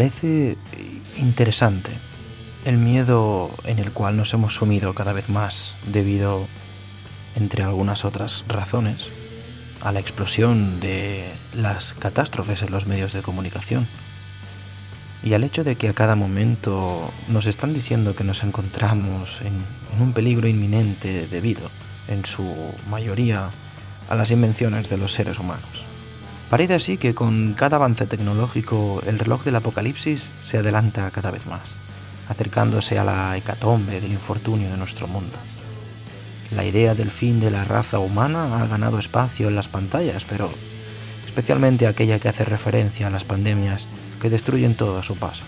Parece interesante el miedo en el cual nos hemos sumido cada vez más debido, entre algunas otras razones, a la explosión de las catástrofes en los medios de comunicación y al hecho de que a cada momento nos están diciendo que nos encontramos en, un peligro inminente debido, en su mayoría, a las invenciones de los seres humanos. Parece así que con cada avance tecnológico el reloj del apocalipsis se adelanta cada vez más, acercándose a la hecatombe del infortunio de nuestro mundo. La idea del fin de la raza humana ha ganado espacio en las pantallas, pero especialmente aquella que hace referencia a las pandemias que destruyen todo a su paso,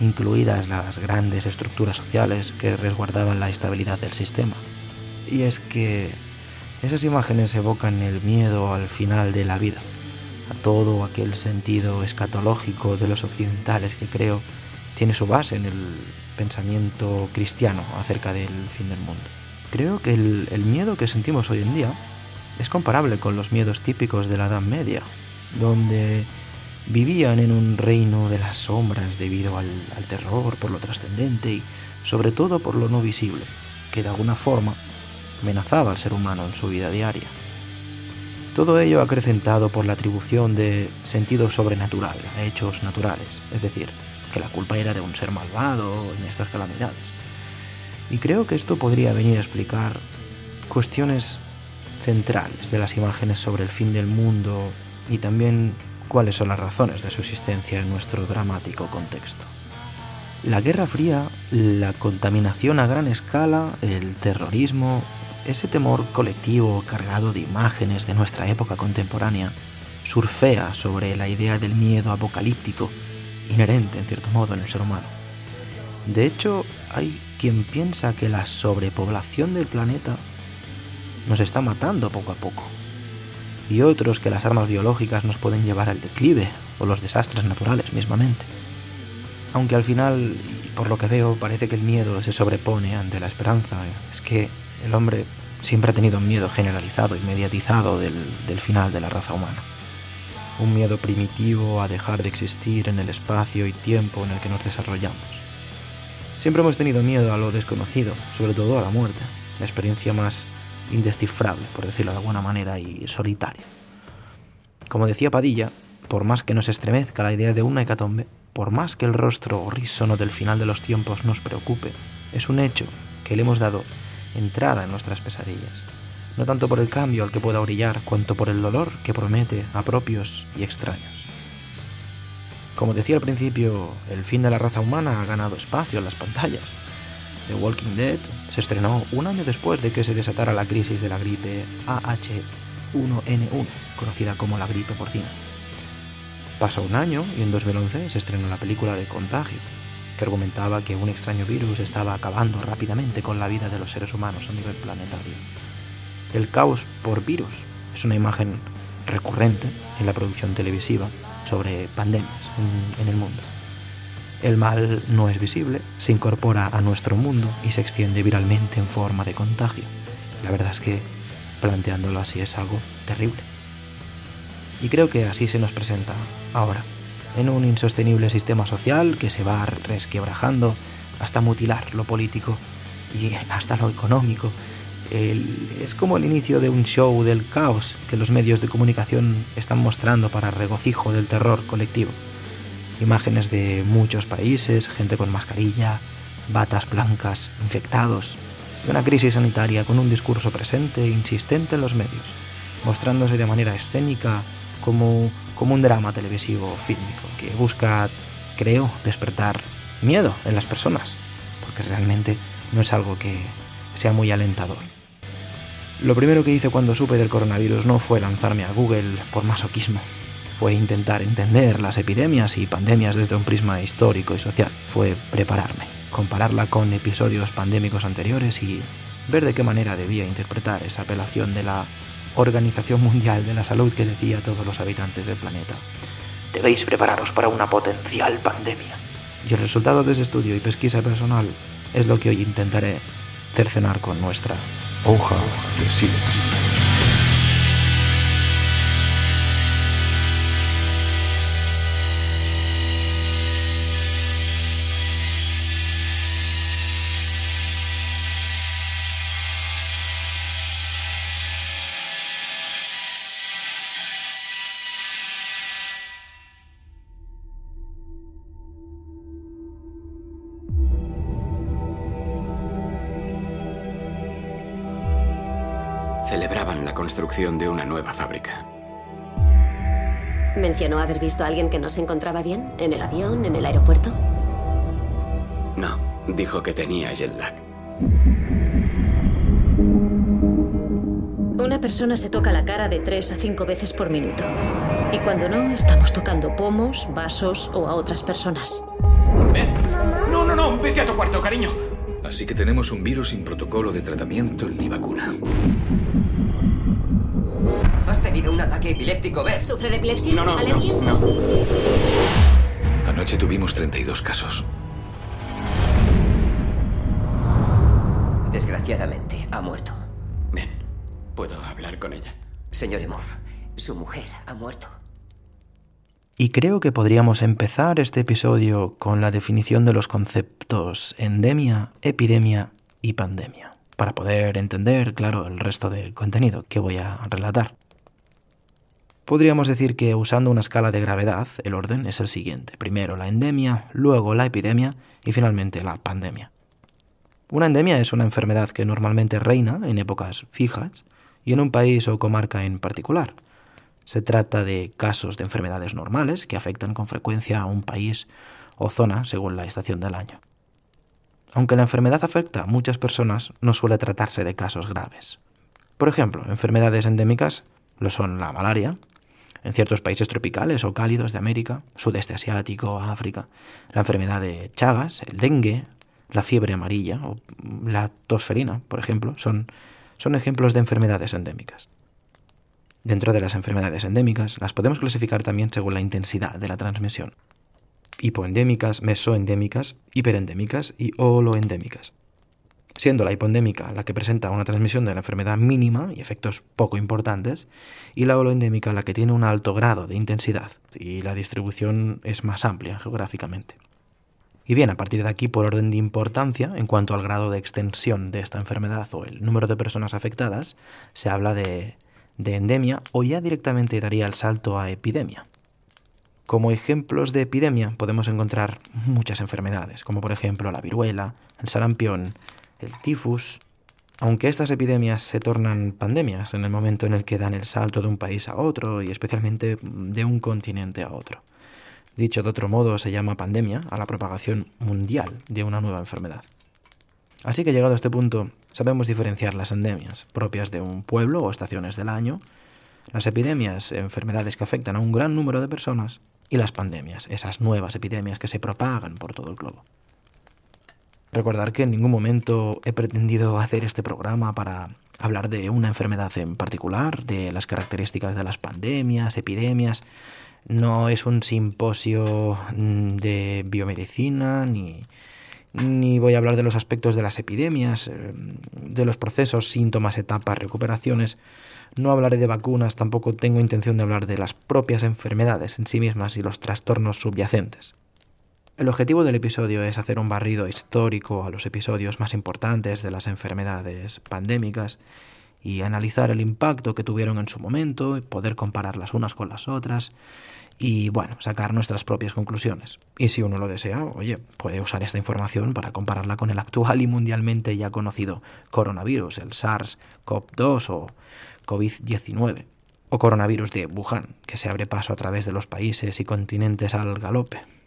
incluidas las grandes estructuras sociales que resguardaban la estabilidad del sistema. Y es que esas imágenes evocan el miedo al final de la vida, a todo aquel sentido escatológico de los occidentales que creo tiene su base en el pensamiento cristiano acerca del fin del mundo. Creo que el, miedo que sentimos hoy en día es comparable con los miedos típicos de la Edad Media, donde vivían en un reino de las sombras debido al, terror por lo trascendente y sobre todo por lo no visible, que de alguna forma amenazaba al ser humano en su vida diaria. Todo ello acrecentado por la atribución de sentido sobrenatural a hechos naturales, es decir, que la culpa era de un ser malvado en estas calamidades. Y creo que esto podría venir a explicar cuestiones centrales de las imágenes sobre el fin del mundo y también cuáles son las razones de su existencia en nuestro dramático contexto. La Guerra Fría, la contaminación a gran escala, el terrorismo, ese temor colectivo cargado de imágenes de nuestra época contemporánea, surfea sobre la idea del miedo apocalíptico, inherente en cierto modo en el ser humano. De hecho, hay quien piensa que la sobrepoblación del planeta nos está matando poco a poco, y otros que las armas biológicas nos pueden llevar al declive o los desastres naturales mismamente. Aunque al final, por lo que veo, parece que el miedo se sobrepone ante la esperanza. Es que el hombre siempre ha tenido un miedo generalizado y mediatizado del, final de la raza humana. Un miedo primitivo a dejar de existir en el espacio y tiempo en el que nos desarrollamos Siempre hemos tenido miedo a lo desconocido, sobre todo a la muerte, la experiencia más indescifrable, por decirlo de alguna manera, y solitaria. Como decía Padilla, por más que nos estremezca la idea de una hecatombe, por más que el rostro horrísono del final de los tiempos nos preocupe, es un hecho que le hemos dado entrada en nuestras pesadillas, no tanto por el cambio al que pueda orillar, cuanto por el dolor que promete a propios y extraños. Como decía al principio, el fin de la raza humana ha ganado espacio en las pantallas. The Walking Dead se estrenó un año después de que se desatara la crisis de la gripe AH1N1, conocida como la gripe porcina. Pasó un año y en 2011 se estrenó la película de Contagio, que argumentaba que un extraño virus estaba acabando rápidamente con la vida de los seres humanos a nivel planetario. El caos por virus es una imagen recurrente en la producción televisiva sobre pandemias en, el mundo. El mal no es visible, se incorpora a nuestro mundo y se extiende viralmente en forma de contagio. La verdad es que planteándolo así es algo terrible. Y creo que así se nos presenta ahora, en un insostenible sistema social que se va resquebrajando hasta mutilar lo político y hasta lo económico es como el inicio de un show del caos que los medios de comunicación están mostrando para regocijo del terror colectivo. Imágenes de muchos países, gente con mascarilla, batas blancas, infectados, y una crisis sanitaria con un discurso presente e insistente en los medios, mostrándose de manera escénica como, como un drama televisivo fílmico que busca, creo, despertar miedo en las personas, porque realmente no es algo que sea muy alentador. Lo primero que hice cuando supe del coronavirus no fue lanzarme a Google por masoquismo, fue intentar entender las epidemias y pandemias desde un prisma histórico y social, fue prepararme, compararla con episodios pandémicos anteriores y ver de qué manera debía interpretar esa apelación de la Organización Mundial de la Salud que decía a todos los habitantes del planeta. Debéis prepararos para una potencial pandemia. Y el resultado de ese estudio y pesquisa personal es lo que hoy intentaré cercenar con nuestra hoja de sílex. Celebraban la construcción de una nueva fábrica. ¿Mencionó haber visto a alguien que no se encontraba bien? ¿En el avión? ¿En el aeropuerto? No, dijo que tenía jet lag. Una persona se toca la cara de tres a cinco veces por minuto. Y cuando no, estamos tocando pomos, vasos o a otras personas. Beth. No, no, no, vete a tu cuarto, cariño. Así que tenemos un virus sin protocolo de tratamiento ni vacuna. Tenido un ataque epiléptico, Beth. ¿Sufre de epilepsia? No, no, no, ¿Alergias? no. Anoche tuvimos 32 casos. Desgraciadamente, ha muerto. Ven, ¿puedo hablar con ella? Señor Emov, su mujer ha muerto. Y creo que podríamos empezar este episodio con la definición de los conceptos endemia, epidemia y pandemia, para poder entender, claro, el resto del contenido que voy a relatar. Podríamos decir que usando una escala de gravedad, el orden es el siguiente. Primero la endemia, luego la epidemia y finalmente la pandemia. Una endemia es una enfermedad que normalmente reina en épocas fijas y en un país o comarca en particular. Se trata de casos de enfermedades normales que afectan con frecuencia a un país o zona según la estación del año. Aunque la enfermedad afecta a muchas personas, no suele tratarse de casos graves. Por ejemplo, enfermedades endémicas lo son la malaria, en ciertos países tropicales o cálidos de América, sudeste asiático, África, la enfermedad de Chagas, el dengue, la fiebre amarilla o la tosferina, por ejemplo, son, son ejemplos de enfermedades endémicas. Dentro de las enfermedades endémicas las podemos clasificar también según la intensidad de la transmisión. Hipoendémicas, mesoendémicas, hiperendémicas y holoendémicas. Siendo la hipondémica la que presenta una transmisión de la enfermedad mínima y efectos poco importantes, y la holoendémica la que tiene un alto grado de intensidad y la distribución es más amplia geográficamente. Y bien, a partir de aquí, por orden de importancia, en cuanto al grado de extensión de esta enfermedad o el número de personas afectadas, se habla de, de endemia o ya directamente daría el salto a epidemia. Como ejemplos de epidemia podemos encontrar muchas enfermedades, como por ejemplo la viruela, el sarampión, el tifus, aunque estas epidemias se tornan pandemias en el momento en el que dan el salto de un país a otro y especialmente de un continente a otro. Dicho de otro modo, se llama pandemia a la propagación mundial de una nueva enfermedad. Así que llegado a este punto, sabemos diferenciar las endemias propias de un pueblo o estaciones del año, las epidemias, enfermedades que afectan a un gran número de personas, y las pandemias, esas nuevas epidemias que se propagan por todo el globo. Recordar que en ningún momento he pretendido hacer este programa para hablar de una enfermedad en particular, de las características de las pandemias, epidemias. No es un simposio mm, de biomedicina, ni, ni voy a hablar de los aspectos de las epidemias, eh, de los procesos, síntomas, etapas, recuperaciones. No hablaré de vacunas, tampoco tengo intención de hablar de las propias enfermedades en sí mismas y los trastornos subyacentes. El objetivo del episodio es hacer un barrido histórico a los episodios más importantes de las enfermedades pandémicas y analizar el impacto que tuvieron en su momento, y poder compararlas unas con las otras y, bueno, sacar nuestras propias conclusiones. Y si uno lo desea, oye, puede usar esta información para compararla con el actual y mundialmente ya conocido coronavirus, el SARS-CoV-2 o COVID-19, o coronavirus de Wuhan, que se abre paso a través de los países y continentes al galope.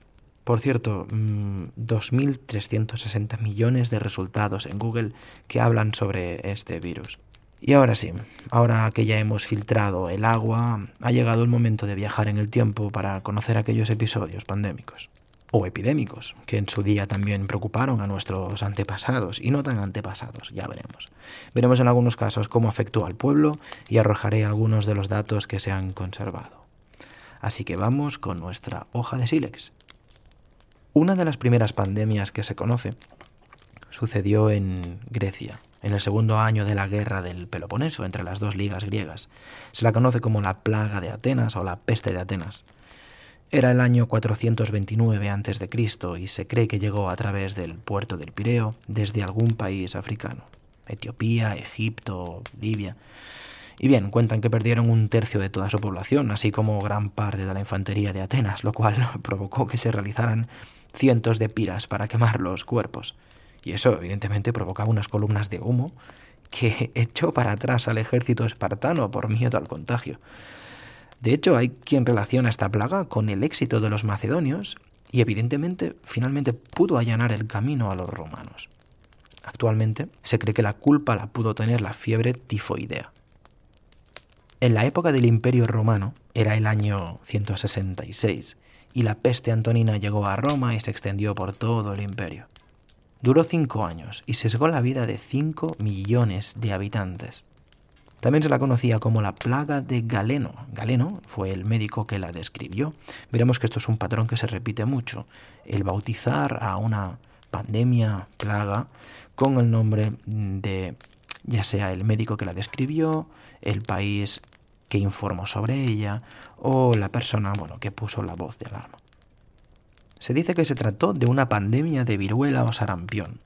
Por cierto, 2.360 mm, millones de resultados en Google que hablan sobre este virus. Y ahora sí, ahora que ya hemos filtrado el agua, ha llegado el momento de viajar en el tiempo para conocer aquellos episodios pandémicos o epidémicos que en su día también preocuparon a nuestros antepasados y no tan antepasados, ya veremos. Veremos en algunos casos cómo afectó al pueblo y arrojaré algunos de los datos que se han conservado. Así que vamos con nuestra hoja de sílex. Una de las primeras pandemias que se conoce sucedió en Grecia, en el segundo año de la guerra del Peloponeso entre las dos ligas griegas. Se la conoce como la plaga de Atenas o la peste de Atenas. Era el año 429 a.C. y se cree que llegó a través del puerto del Pireo desde algún país africano, Etiopía, Egipto, Libia. Y bien, cuentan que perdieron un tercio de toda su población, así como gran parte de la infantería de Atenas, lo cual provocó que se realizaran cientos de piras para quemar los cuerpos. Y eso evidentemente provocaba unas columnas de humo que echó para atrás al ejército espartano por miedo al contagio. De hecho, hay quien relaciona esta plaga con el éxito de los macedonios y evidentemente finalmente pudo allanar el camino a los romanos. Actualmente se cree que la culpa la pudo tener la fiebre tifoidea. En la época del Imperio Romano, era el año 166, y la peste antonina llegó a Roma y se extendió por todo el imperio. Duró cinco años y sesgó la vida de cinco millones de habitantes. También se la conocía como la plaga de Galeno. Galeno fue el médico que la describió. Veremos que esto es un patrón que se repite mucho. El bautizar a una pandemia, plaga, con el nombre de ya sea el médico que la describió, el país que informó sobre ella o la persona bueno, que puso la voz de alarma. Se dice que se trató de una pandemia de viruela o sarampión.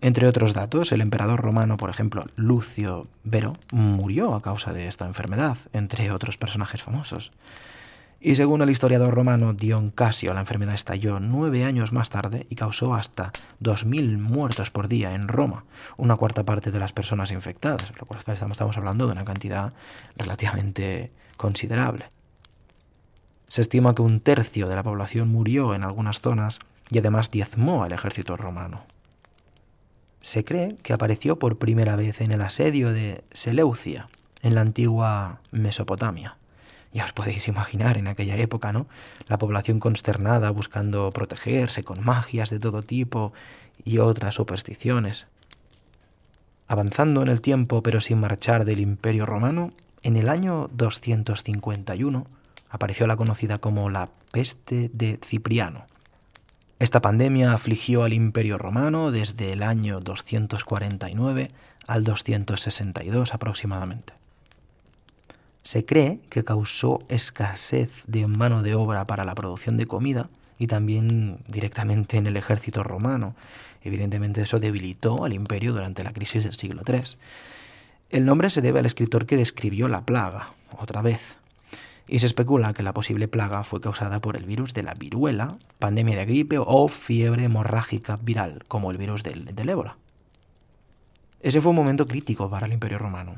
Entre otros datos, el emperador romano, por ejemplo, Lucio Vero, murió a causa de esta enfermedad, entre otros personajes famosos. Y según el historiador romano Dion Casio, la enfermedad estalló nueve años más tarde y causó hasta 2.000 muertos por día en Roma, una cuarta parte de las personas infectadas, lo cual estamos, estamos hablando de una cantidad relativamente considerable. Se estima que un tercio de la población murió en algunas zonas y además diezmó al ejército romano. Se cree que apareció por primera vez en el asedio de Seleucia, en la antigua Mesopotamia. Ya os podéis imaginar en aquella época, ¿no? La población consternada buscando protegerse con magias de todo tipo y otras supersticiones. Avanzando en el tiempo pero sin marchar del imperio romano, en el año 251 apareció la conocida como la peste de Cipriano. Esta pandemia afligió al imperio romano desde el año 249 al 262 aproximadamente. Se cree que causó escasez de mano de obra para la producción de comida y también directamente en el ejército romano. Evidentemente eso debilitó al imperio durante la crisis del siglo III. El nombre se debe al escritor que describió la plaga, otra vez, y se especula que la posible plaga fue causada por el virus de la viruela, pandemia de gripe o fiebre hemorrágica viral, como el virus del, del ébola. Ese fue un momento crítico para el imperio romano.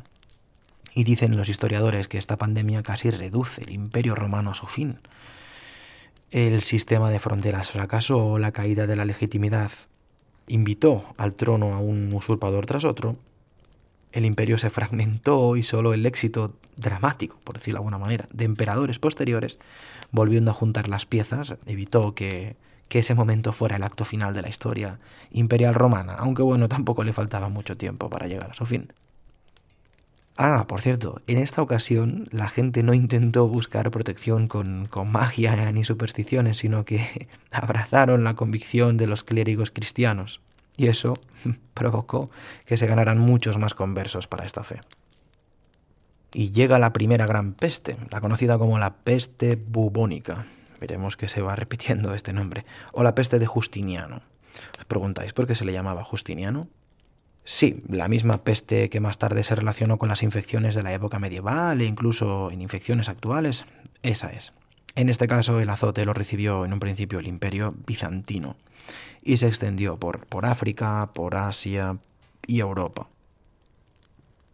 Y dicen los historiadores que esta pandemia casi reduce el imperio romano a su fin. El sistema de fronteras fracasó, la caída de la legitimidad invitó al trono a un usurpador tras otro, el imperio se fragmentó y solo el éxito dramático, por decirlo de alguna manera, de emperadores posteriores, volviendo a juntar las piezas, evitó que, que ese momento fuera el acto final de la historia imperial romana, aunque bueno, tampoco le faltaba mucho tiempo para llegar a su fin. Ah, por cierto, en esta ocasión la gente no intentó buscar protección con, con, magia ni supersticiones, sino que abrazaron la convicción de los clérigos cristianos. Y eso provocó que se ganaran muchos más conversos para esta fe. Y llega la primera gran peste, la conocida como la peste bubónica. Veremos que se va repitiendo este nombre. O la peste de Justiniano. ¿Os preguntáis por qué se le llamaba Justiniano? Sí, la misma peste que más tarde se relacionó con las infecciones de la época medieval e incluso en infecciones actuales, esa es. En este caso el azote lo recibió en un principio el imperio bizantino y se extendió por, por África, por Asia y Europa.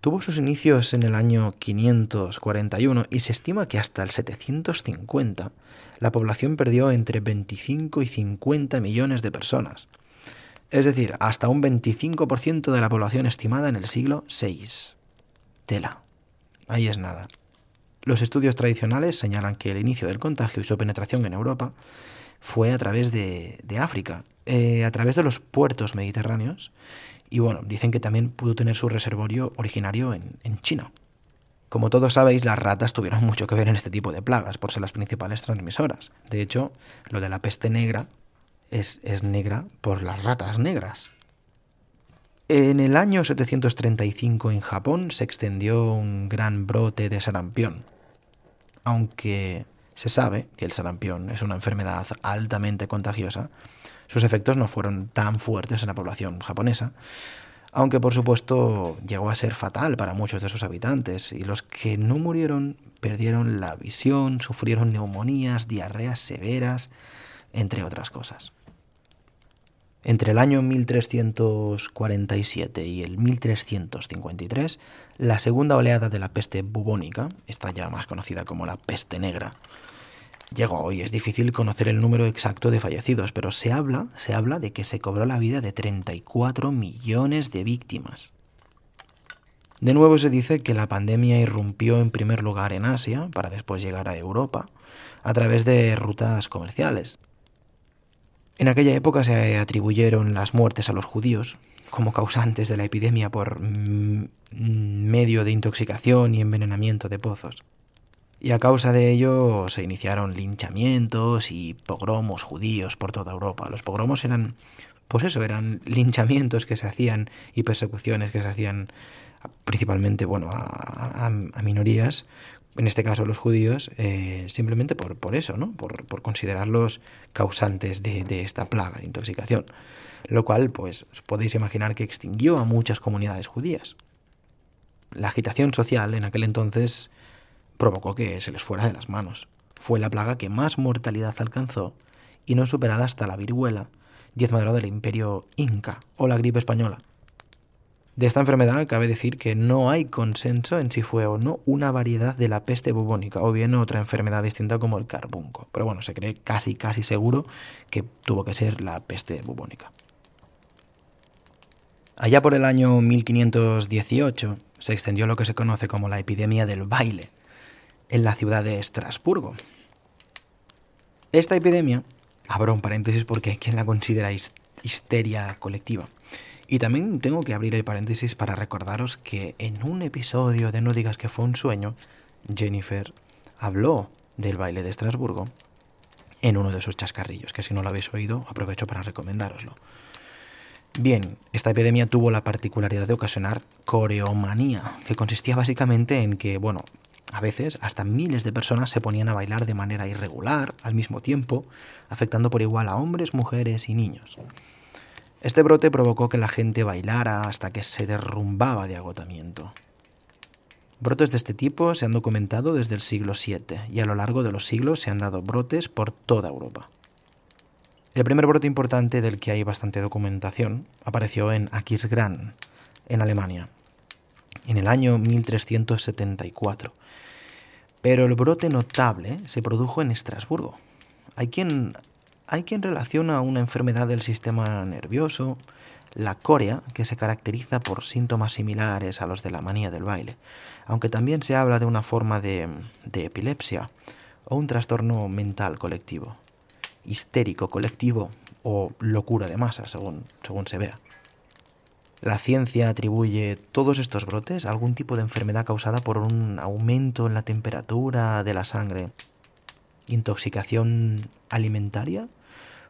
Tuvo sus inicios en el año 541 y se estima que hasta el 750 la población perdió entre 25 y 50 millones de personas, es decir, hasta un 25% de la población estimada en el siglo VI. Tela. Ahí es nada. Los estudios tradicionales señalan que el inicio del contagio y su penetración en Europa fue a través de, África, eh, a través de los puertos mediterráneos, y bueno, dicen que también pudo tener su reservorio originario en, en China. Como todos sabéis, las ratas tuvieron mucho que ver en este tipo de plagas, por ser las principales transmisoras. De hecho, lo de la peste negra es, es negra por las ratas negras. En el año 735 en Japón se extendió un gran brote de sarampión, aunque se sabe que el sarampión es una enfermedad altamente contagiosa, sus efectos no fueron tan fuertes en la población japonesa, aunque por supuesto llegó a ser fatal para muchos de sus habitantes, y los que no murieron perdieron la visión, sufrieron neumonías, diarreas severas, entre otras cosas. Entre el año 1347 y el 1353, la segunda oleada de la peste bubónica, esta ya más conocida como la peste negra, llegó y es difícil conocer el número exacto de fallecidos, pero se habla, se habla de que se cobró la vida de 34 millones de víctimas. De nuevo se dice que la pandemia irrumpió en primer lugar en Asia para después llegar a Europa a través de rutas comerciales. En aquella época se atribuyeron las muertes a los judíos como causantes de la epidemia por medio de intoxicación y envenenamiento de pozos. Y a causa de ello se iniciaron linchamientos y pogromos judíos por toda Europa. Los pogromos eran, pues eso, eran linchamientos que se hacían y persecuciones que se hacían principalmente, bueno, a, minorías en este caso los judíos, eh, simplemente por, por, eso, ¿no? por, por considerarlos causantes de, de, esta plaga de intoxicación. Lo cual, pues, os podéis imaginar que extinguió a muchas comunidades judías. La agitación social en aquel entonces provocó que se les fuera de las manos. Fue la plaga que más mortalidad alcanzó y no superada hasta la viruela, diezmadora del imperio inca o la gripe española. De esta enfermedad cabe decir que no hay consenso en si fue o no una variedad de la peste bubónica o bien otra enfermedad distinta como el carbunco. Pero bueno, se cree casi casi seguro que tuvo que ser la peste bubónica. Allá por el año 1518 se extendió lo que se conoce como la epidemia del baile en la ciudad de Estrasburgo. Esta epidemia, abro un paréntesis porque hay quien la considera histeria colectiva, y también tengo que abrir el paréntesis para recordaros que en un episodio de No digas que fue un sueño, Jennifer habló del baile de Estrasburgo en uno de sus chascarrillos, que si no lo habéis oído, aprovecho para recomendároslo. Bien, esta epidemia tuvo la particularidad de ocasionar coreomanía, que consistía básicamente en que, bueno, a veces hasta miles de personas se ponían a bailar de manera irregular, al mismo tiempo, afectando por igual a hombres, mujeres y niños. Este brote provocó que la gente bailara hasta que se derrumbaba de agotamiento. Brotes de este tipo se han documentado desde el siglo VII y a lo largo de los siglos se han dado brotes por toda Europa. El primer brote importante del que hay bastante documentación apareció en Aquisgrán, en Alemania, en el año 1374. Pero el brote notable se produjo en Estrasburgo. Hay quien hay quien relaciona una enfermedad del sistema nervioso, la corea, que se caracteriza por síntomas similares a los de la manía del baile, aunque también se habla de una forma de, epilepsia o un trastorno mental colectivo, histérico colectivo o locura de masa, según, según se vea. La ciencia atribuye todos estos brotes a algún tipo de enfermedad causada por un aumento en la temperatura de la sangre, intoxicación alimentaria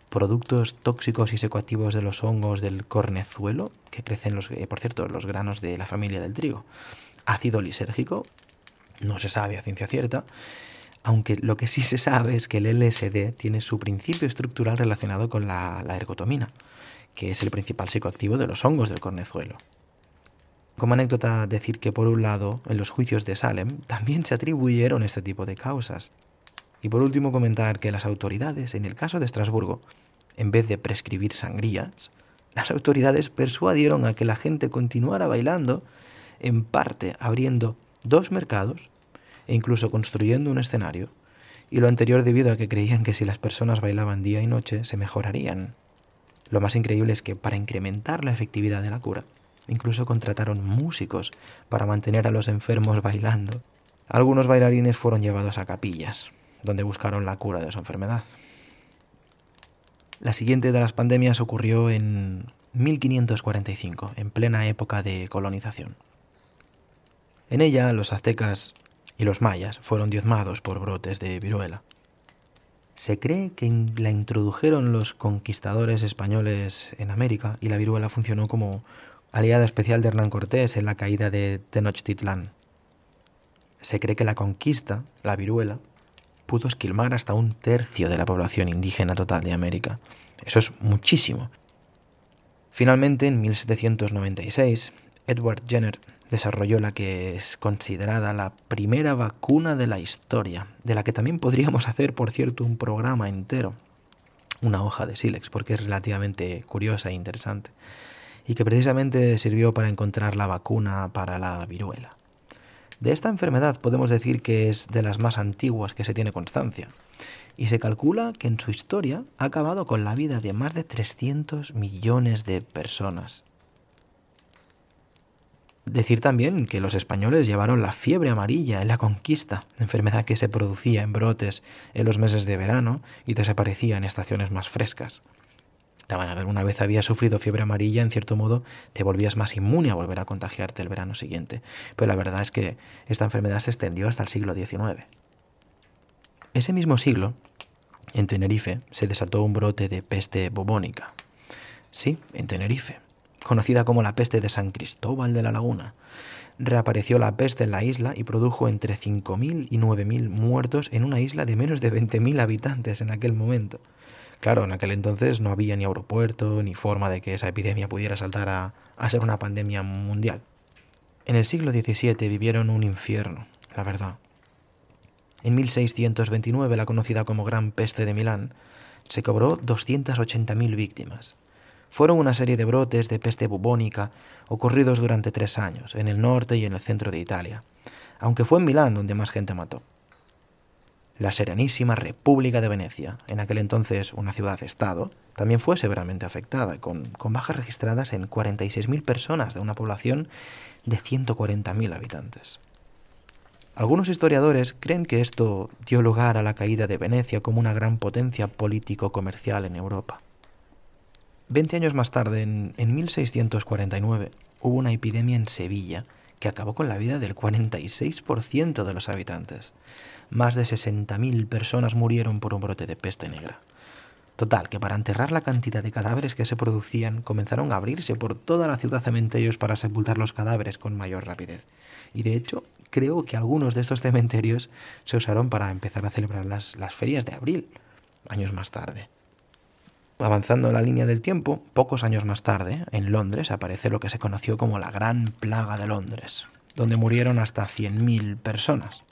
productos tóxicos y secoactivos de los hongos del cornezuelo, que crecen, los, eh, por cierto, los granos de la familia del trigo. Ácido lisérgico, no se sabe a ciencia cierta, aunque lo que sí se sabe es que el LSD tiene su principio estructural relacionado con la, la ergotomina, que es el principal psicoactivo de los hongos del cornezuelo. Como anécdota, decir que por un lado, en los juicios de Salem también se atribuyeron este tipo de causas, y por último comentar que las autoridades, en el caso de Estrasburgo, en vez de prescribir sangrías, las autoridades persuadieron a que la gente continuara bailando, en parte abriendo dos mercados e incluso construyendo un escenario, y lo anterior debido a que creían que si las personas bailaban día y noche se mejorarían. Lo más increíble es que para incrementar la efectividad de la cura, incluso contrataron músicos para mantener a los enfermos bailando. Algunos bailarines fueron llevados a capillas, donde buscaron la cura de su enfermedad. La siguiente de las pandemias ocurrió en 1545, en plena época de colonización. En ella los aztecas y los mayas fueron diezmados por brotes de viruela. Se cree que la introdujeron los conquistadores españoles en América y la viruela funcionó como aliada especial de Hernán Cortés en la caída de Tenochtitlán. Se cree que la conquista, la viruela, pudo esquilmar hasta un tercio de la población indígena total de América. Eso es muchísimo. Finalmente, en 1796, Edward Jenner desarrolló la que es considerada la primera vacuna de la historia, de la que también podríamos hacer, por cierto, un programa entero. una hoja de sílex, porque es relativamente curiosa e interesante, y que precisamente sirvió para encontrar la vacuna para la viruela. De esta enfermedad podemos decir que es de las más antiguas que se tiene constancia, y se calcula que en su historia ha acabado con la vida de más de 300 millones de personas. Decir también que los españoles llevaron la fiebre amarilla en la conquista, enfermedad que se producía en brotes en los meses de verano y desaparecía en estaciones más frescas. Alguna vez habías sufrido fiebre amarilla, en cierto modo te volvías más inmune a volver a contagiarte el verano siguiente. Pero la verdad es que esta enfermedad se extendió hasta el siglo XIX. Ese mismo siglo, en Tenerife, se desató un brote de peste bubónica. Sí, en Tenerife conocida como la peste de San Cristóbal de la Laguna. Reapareció la peste en la isla y produjo entre 5.000 y 9.000 muertos en una isla de menos de 20.000 habitantes en aquel momento. Claro, en aquel entonces no había ni aeropuerto ni forma de que esa epidemia pudiera saltar a, ser una pandemia mundial. En el siglo XVII vivieron un infierno, la verdad. En 1629, la conocida como Gran Peste de Milán, se cobró 280.000 víctimas fueron una serie de brotes de peste bubónica ocurridos durante tres años, en el norte y en el centro de Italia, aunque fue en Milán donde más gente mató. La Serenísima República de Venecia, en aquel entonces una ciudad-estado, también fue severamente afectada, con, bajas registradas en 46.000 personas de una población de 140.000 habitantes. Algunos historiadores creen que esto dio lugar a la caída de Venecia como una gran potencia político-comercial en Europa. Veinte años más tarde, en, 1649, hubo una epidemia en Sevilla que acabó con la vida del 46% de los habitantes. Más de 60.000 personas murieron por un brote de peste negra. Total, que para enterrar la cantidad de cadáveres que se producían, comenzaron a abrirse por toda la ciudad cementerios para sepultar los cadáveres con mayor rapidez. Y de hecho, creo que algunos de estos cementerios se usaron para empezar a celebrar las, las ferias de abril, años más tarde. Avanzando en la línea del tiempo, pocos años más tarde, en Londres aparece lo que se conoció como la Gran Plaga de Londres, donde murieron hasta 100.000 personas.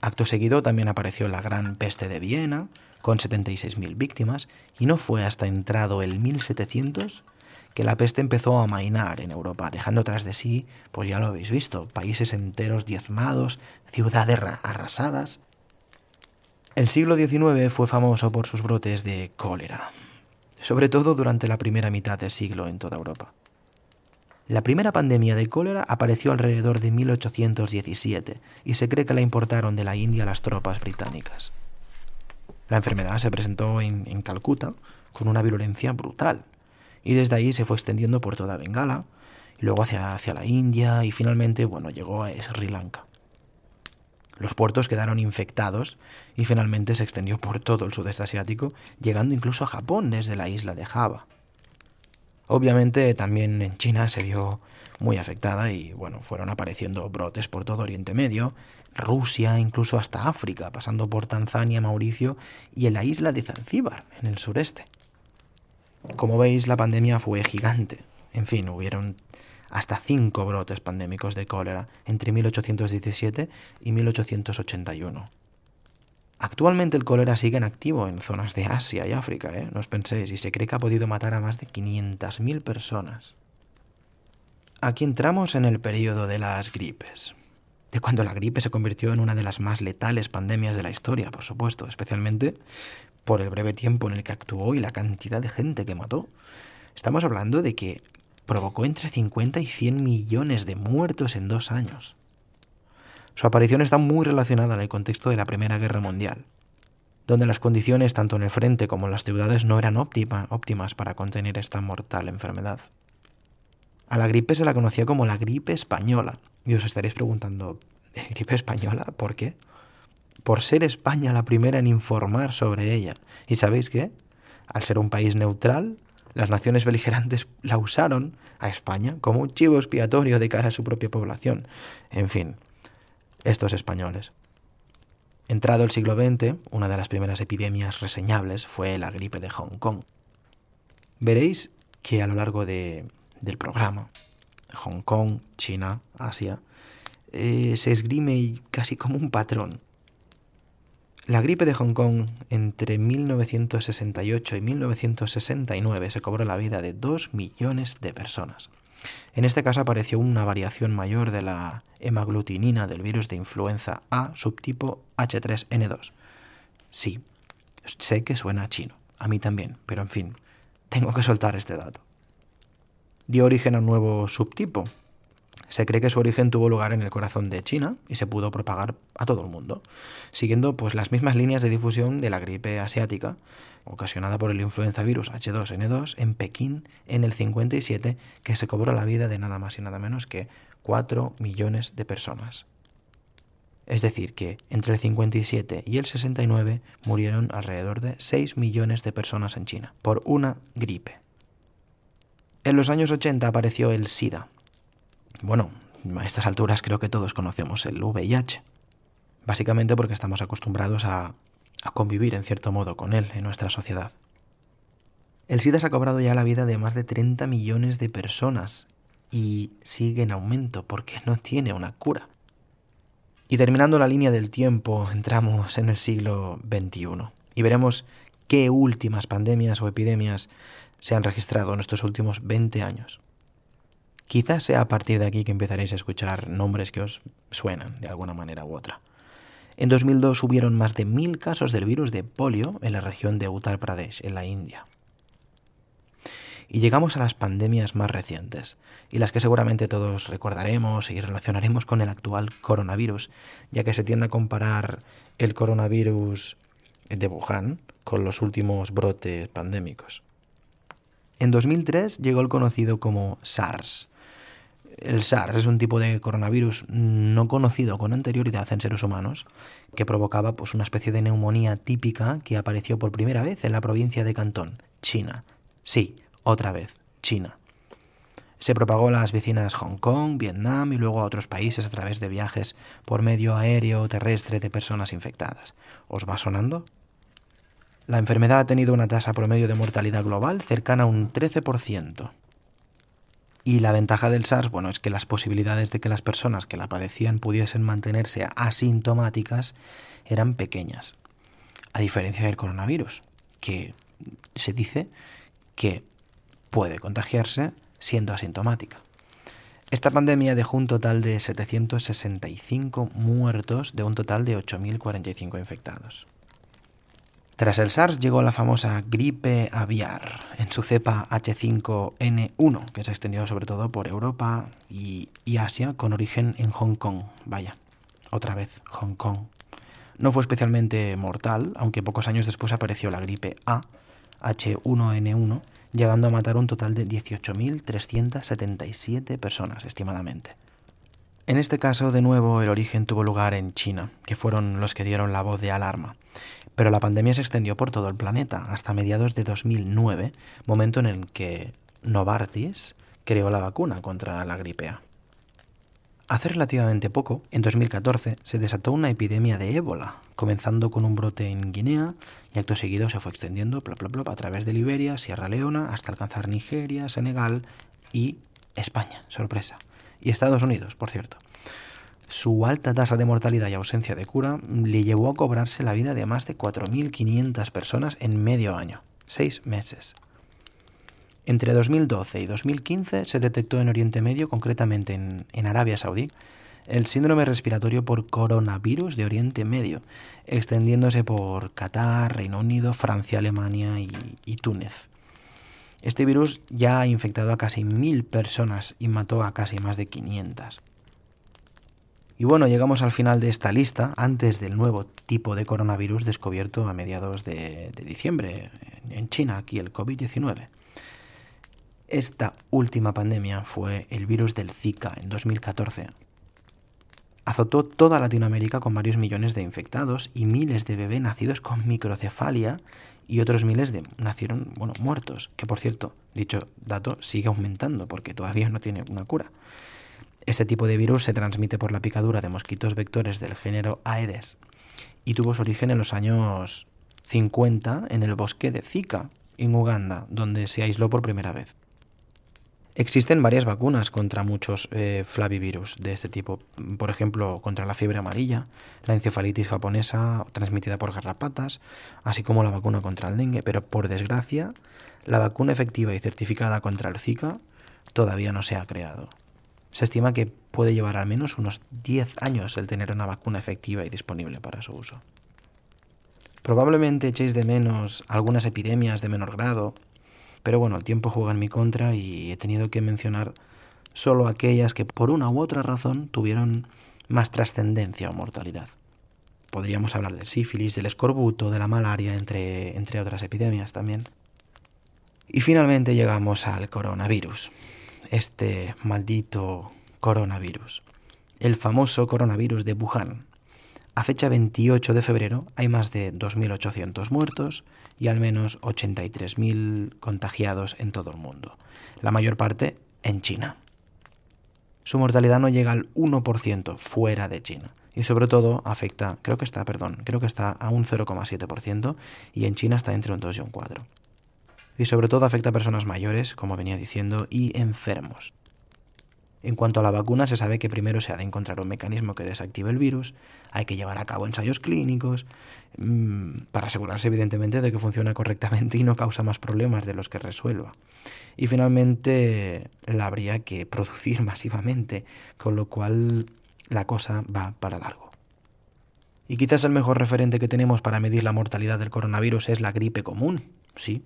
Acto seguido también apareció la Gran Peste de Viena, con 76.000 víctimas, y no fue hasta entrado el 1700 que la peste empezó a amainar en Europa, dejando tras de sí, pues ya lo habéis visto, países enteros diezmados, ciudades arrasadas, el siglo XIX fue famoso por sus brotes de cólera, sobre todo durante la primera mitad del siglo en toda Europa. La primera pandemia de cólera apareció alrededor de 1817 y se cree que la importaron de la India las tropas británicas. La enfermedad se presentó en, Calcuta con una virulencia brutal y desde ahí se fue extendiendo por toda Bengala y luego hacia, hacia la India y finalmente bueno, llegó a Sri Lanka. Los puertos quedaron infectados y finalmente se extendió por todo el sudeste asiático, llegando incluso a Japón desde la isla de Java. Obviamente también en China se vio muy afectada y bueno, fueron apareciendo brotes por todo Oriente Medio, Rusia, incluso hasta África, pasando por Tanzania, Mauricio y en la isla de Zanzíbar, en el sureste. Como veis, la pandemia fue gigante. En fin, hubieron hasta cinco brotes pandémicos de cólera entre 1817 y 1881. Actualmente el cólera sigue en activo en zonas de Asia y África, ¿eh? no os penséis, y se cree que ha podido matar a más de 500.000 personas. Aquí entramos en el periodo de las gripes, de cuando la gripe se convirtió en una de las más letales pandemias de la historia, por supuesto, especialmente por el breve tiempo en el que actuó y la cantidad de gente que mató. Estamos hablando de que provocó entre 50 y 100 millones de muertos en dos años. Su aparición está muy relacionada en el contexto de la Primera Guerra Mundial, donde las condiciones tanto en el frente como en las ciudades no eran óptimas para contener esta mortal enfermedad. A la gripe se la conocía como la gripe española, y os estaréis preguntando, ¿gripe española? ¿Por qué? Por ser España la primera en informar sobre ella. ¿Y sabéis qué? Al ser un país neutral, las naciones beligerantes la usaron a España como un chivo expiatorio de cara a su propia población. En fin, estos españoles. Entrado el siglo XX, una de las primeras epidemias reseñables fue la gripe de Hong Kong. Veréis que a lo largo de, del programa, Hong Kong, China, Asia, eh, se esgrime casi como un patrón. La gripe de Hong Kong entre 1968 y 1969 se cobró la vida de 2 millones de personas. En este caso apareció una variación mayor de la hemaglutinina del virus de influenza A subtipo H3N2. Sí, sé que suena chino, a mí también, pero en fin, tengo que soltar este dato. Dio origen a un nuevo subtipo, se cree que su origen tuvo lugar en el corazón de China y se pudo propagar a todo el mundo, siguiendo pues las mismas líneas de difusión de la gripe asiática, ocasionada por el influenza virus H2N2 en Pekín en el 57, que se cobró la vida de nada más y nada menos que 4 millones de personas. Es decir, que entre el 57 y el 69 murieron alrededor de 6 millones de personas en China por una gripe. En los años 80 apareció el SIDA, bueno, a estas alturas creo que todos conocemos el VIH, básicamente porque estamos acostumbrados a, convivir en cierto modo con él en nuestra sociedad. El SIDA se ha cobrado ya la vida de más de 30 millones de personas y sigue en aumento porque no tiene una cura. Y terminando la línea del tiempo, entramos en el siglo XXI y veremos qué últimas pandemias o epidemias se han registrado en estos últimos 20 años. Quizás sea a partir de aquí que empezaréis a escuchar nombres que os suenan de alguna manera u otra. En 2002 hubieron más de mil casos del virus de polio en la región de Uttar Pradesh, en la India. Y llegamos a las pandemias más recientes, y las que seguramente todos recordaremos y relacionaremos con el actual coronavirus, ya que se tiende a comparar el coronavirus de Wuhan con los últimos brotes pandémicos. En 2003 llegó el conocido como SARS, el SARS es un tipo de coronavirus no conocido con anterioridad en seres humanos que provocaba pues, una especie de neumonía típica que apareció por primera vez en la provincia de Cantón, China. Sí, otra vez, China. Se propagó a las vecinas Hong Kong, Vietnam y luego a otros países a través de viajes por medio aéreo o terrestre de personas infectadas. ¿Os va sonando? La enfermedad ha tenido una tasa promedio de mortalidad global cercana a un 13%. Y la ventaja del SARS, bueno, es que las posibilidades de que las personas que la padecían pudiesen mantenerse asintomáticas eran pequeñas. A diferencia del coronavirus, que se dice que puede contagiarse siendo asintomática. Esta pandemia dejó un total de 765 muertos de un total de 8.045 infectados. Tras el SARS llegó la famosa gripe aviar en su cepa H5N1, que se extendió sobre todo por Europa y, Asia con origen en Hong Kong. Vaya, otra vez Hong Kong. No fue especialmente mortal, aunque pocos años después apareció la gripe A, H1N1, llegando a matar un total de 18.377 personas, estimadamente. En este caso, de nuevo, el origen tuvo lugar en China, que fueron los que dieron la voz de alarma. Pero la pandemia se extendió por todo el planeta hasta mediados de 2009, momento en el que Novartis creó la vacuna contra la gripe A. Hace relativamente poco, en 2014, se desató una epidemia de ébola, comenzando con un brote en Guinea y acto seguido se fue extendiendo a través de Liberia, Sierra Leona, hasta alcanzar Nigeria, Senegal y España, sorpresa. Y Estados Unidos, por cierto. Su alta tasa de mortalidad y ausencia de cura le llevó a cobrarse la vida de más de 4.500 personas en medio año, seis meses. Entre 2012 y 2015 se detectó en Oriente Medio, concretamente en, Arabia Saudí, el síndrome respiratorio por coronavirus de Oriente Medio, extendiéndose por Qatar, Reino Unido, Francia, Alemania y, y Túnez. Este virus ya ha infectado a casi mil personas y mató a casi más de 500. Y bueno, llegamos al final de esta lista, antes del nuevo tipo de coronavirus descubierto a mediados de, diciembre en China, aquí el COVID-19. Esta última pandemia fue el virus del Zika en 2014. Azotó toda Latinoamérica con varios millones de infectados y miles de bebés nacidos con microcefalia y otros miles de nacieron, bueno, muertos, que por cierto, dicho dato sigue aumentando porque todavía no tiene una cura. Este tipo de virus se transmite por la picadura de mosquitos vectores del género Aedes y tuvo su origen en los años 50 en el bosque de Zika, en Uganda, donde se aisló por primera vez. Existen varias vacunas contra muchos eh, flavivirus de este tipo. Por ejemplo, contra la fiebre amarilla, la encefalitis japonesa transmitida por garrapatas, así como la vacuna contra el dengue. Pero por desgracia, la vacuna efectiva y certificada contra el Zika todavía no se ha creado. Se estima que puede llevar al menos unos 10 años el tener una vacuna efectiva y disponible para su uso. Probablemente echéis de menos algunas epidemias de menor grado, pero bueno, el tiempo juega en mi contra y he tenido que mencionar solo aquellas que por una u otra razón tuvieron más trascendencia o mortalidad. Podríamos hablar del sífilis, del escorbuto, de la malaria, entre, entre otras epidemias también. Y finalmente llegamos al coronavirus, este maldito coronavirus, el famoso coronavirus de Wuhan. A fecha 28 de febrero hay más de 2.800 muertos y al menos 83.000 contagiados en todo el mundo, la mayor parte en China. Su mortalidad no llega al 1% fuera de China y sobre todo afecta, creo que está, perdón, creo que está a un 0,7% y en China está entre un 2 y un 4 y sobre todo afecta a personas mayores, como venía diciendo, y enfermos. En cuanto a la vacuna, se sabe que primero se ha de encontrar un mecanismo que desactive el virus, hay que llevar a cabo ensayos clínicos, mmm, para asegurarse evidentemente de que funciona correctamente y no causa más problemas de los que resuelva. Y finalmente la habría que producir masivamente, con lo cual la cosa va para largo. Y quizás el mejor referente que tenemos para medir la mortalidad del coronavirus es la gripe común, sí,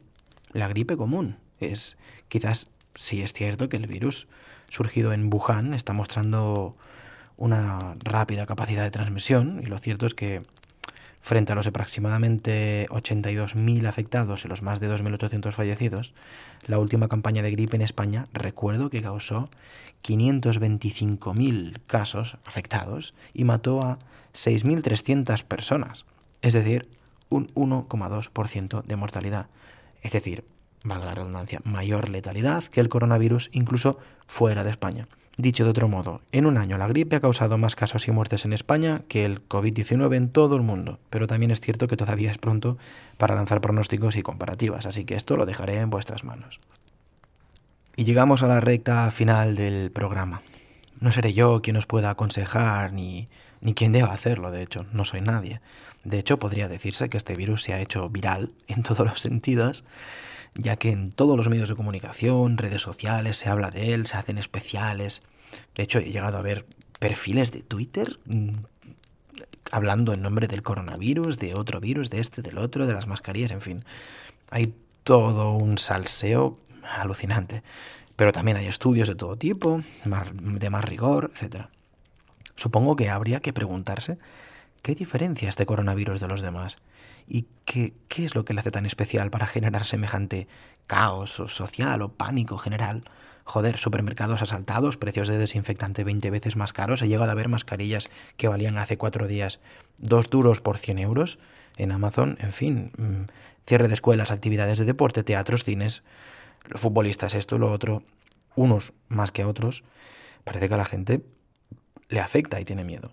la gripe común. Es quizás sí es cierto que el virus surgido en Wuhan está mostrando una rápida capacidad de transmisión y lo cierto es que frente a los aproximadamente 82.000 afectados y los más de 2.800 fallecidos, la última campaña de gripe en España recuerdo que causó 525.000 casos afectados y mató a 6.300 personas, es decir, un 1,2% de mortalidad. Es decir, valga la redundancia, mayor letalidad que el coronavirus incluso fuera de España. Dicho de otro modo, en un año la gripe ha causado más casos y muertes en España que el COVID-19 en todo el mundo, pero también es cierto que todavía es pronto para lanzar pronósticos y comparativas, así que esto lo dejaré en vuestras manos. Y llegamos a la recta final del programa. No seré yo quien os pueda aconsejar ni, ni quien deba hacerlo, de hecho, no soy nadie. De hecho, podría decirse que este virus se ha hecho viral en todos los sentidos, ya que en todos los medios de comunicación, redes sociales, se habla de él, se hacen especiales. De hecho, he llegado a ver perfiles de Twitter mm, hablando en nombre del coronavirus, de otro virus, de este, del otro, de las mascarillas, en fin. Hay todo un salseo alucinante. Pero también hay estudios de todo tipo, de más rigor, etc. Supongo que habría que preguntarse ¿Qué diferencia este coronavirus de los demás? ¿Y qué, qué es lo que le hace tan especial para generar semejante caos social o pánico general? Joder, supermercados asaltados, precios de desinfectante 20 veces más caros. He llegado a ver mascarillas que valían hace cuatro días dos duros por 100 euros en Amazon. En fin, mm, cierre de escuelas, actividades de deporte, teatros, cines, futbolistas, esto y lo otro. Unos más que otros. Parece que a la gente le afecta y tiene miedo.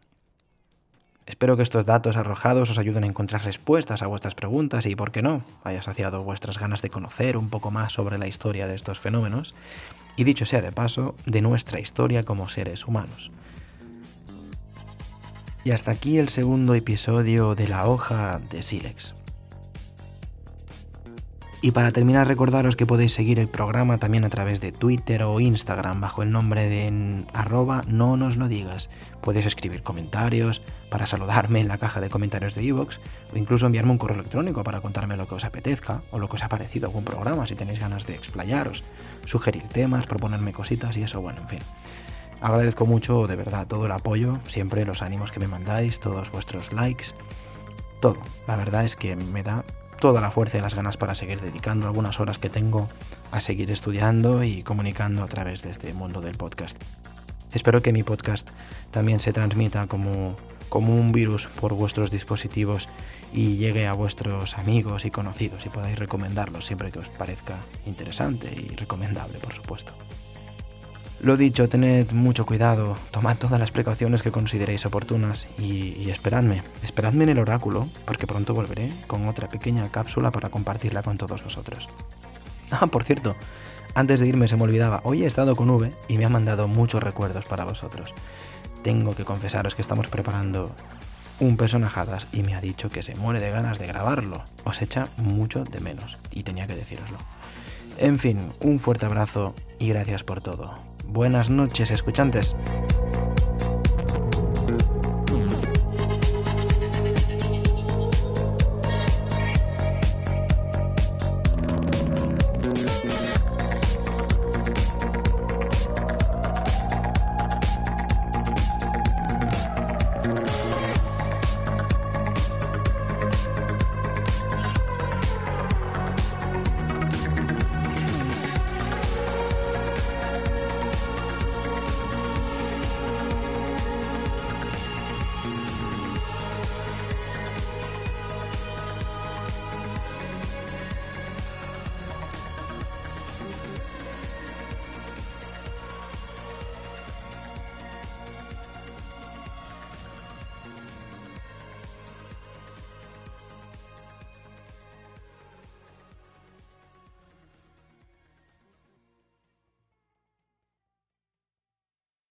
Espero que estos datos arrojados os ayuden a encontrar respuestas a vuestras preguntas y, por qué no, haya saciado vuestras ganas de conocer un poco más sobre la historia de estos fenómenos y, dicho sea de paso, de nuestra historia como seres humanos. Y hasta aquí el segundo episodio de la hoja de Silex. Y para terminar, recordaros que podéis seguir el programa también a través de Twitter o Instagram bajo el nombre de arroba no nos lo digas. Podéis escribir comentarios para saludarme en la caja de comentarios de iVoox o incluso enviarme un correo electrónico para contarme lo que os apetezca o lo que os ha parecido algún programa si tenéis ganas de explayaros, sugerir temas, proponerme cositas y eso, bueno, en fin. Agradezco mucho de verdad todo el apoyo, siempre los ánimos que me mandáis, todos vuestros likes, todo. La verdad es que me da toda la fuerza y las ganas para seguir dedicando algunas horas que tengo a seguir estudiando y comunicando a través de este mundo del podcast. Espero que mi podcast también se transmita como, como un virus por vuestros dispositivos y llegue a vuestros amigos y conocidos y podáis recomendarlo siempre que os parezca interesante y recomendable, por supuesto. Lo dicho, tened mucho cuidado, tomad todas las precauciones que consideréis oportunas y, esperadme, esperadme en el oráculo, porque pronto volveré con otra pequeña cápsula para compartirla con todos vosotros. Ah, por cierto, Antes de irme se me olvidaba, hoy he estado con V y me ha mandado muchos recuerdos para vosotros. Tengo que confesaros que estamos preparando un personajadas y me ha dicho que se muere de ganas de grabarlo. Os echa mucho de menos y tenía que deciroslo. En fin, un fuerte abrazo y gracias por todo. Buenas noches, escuchantes.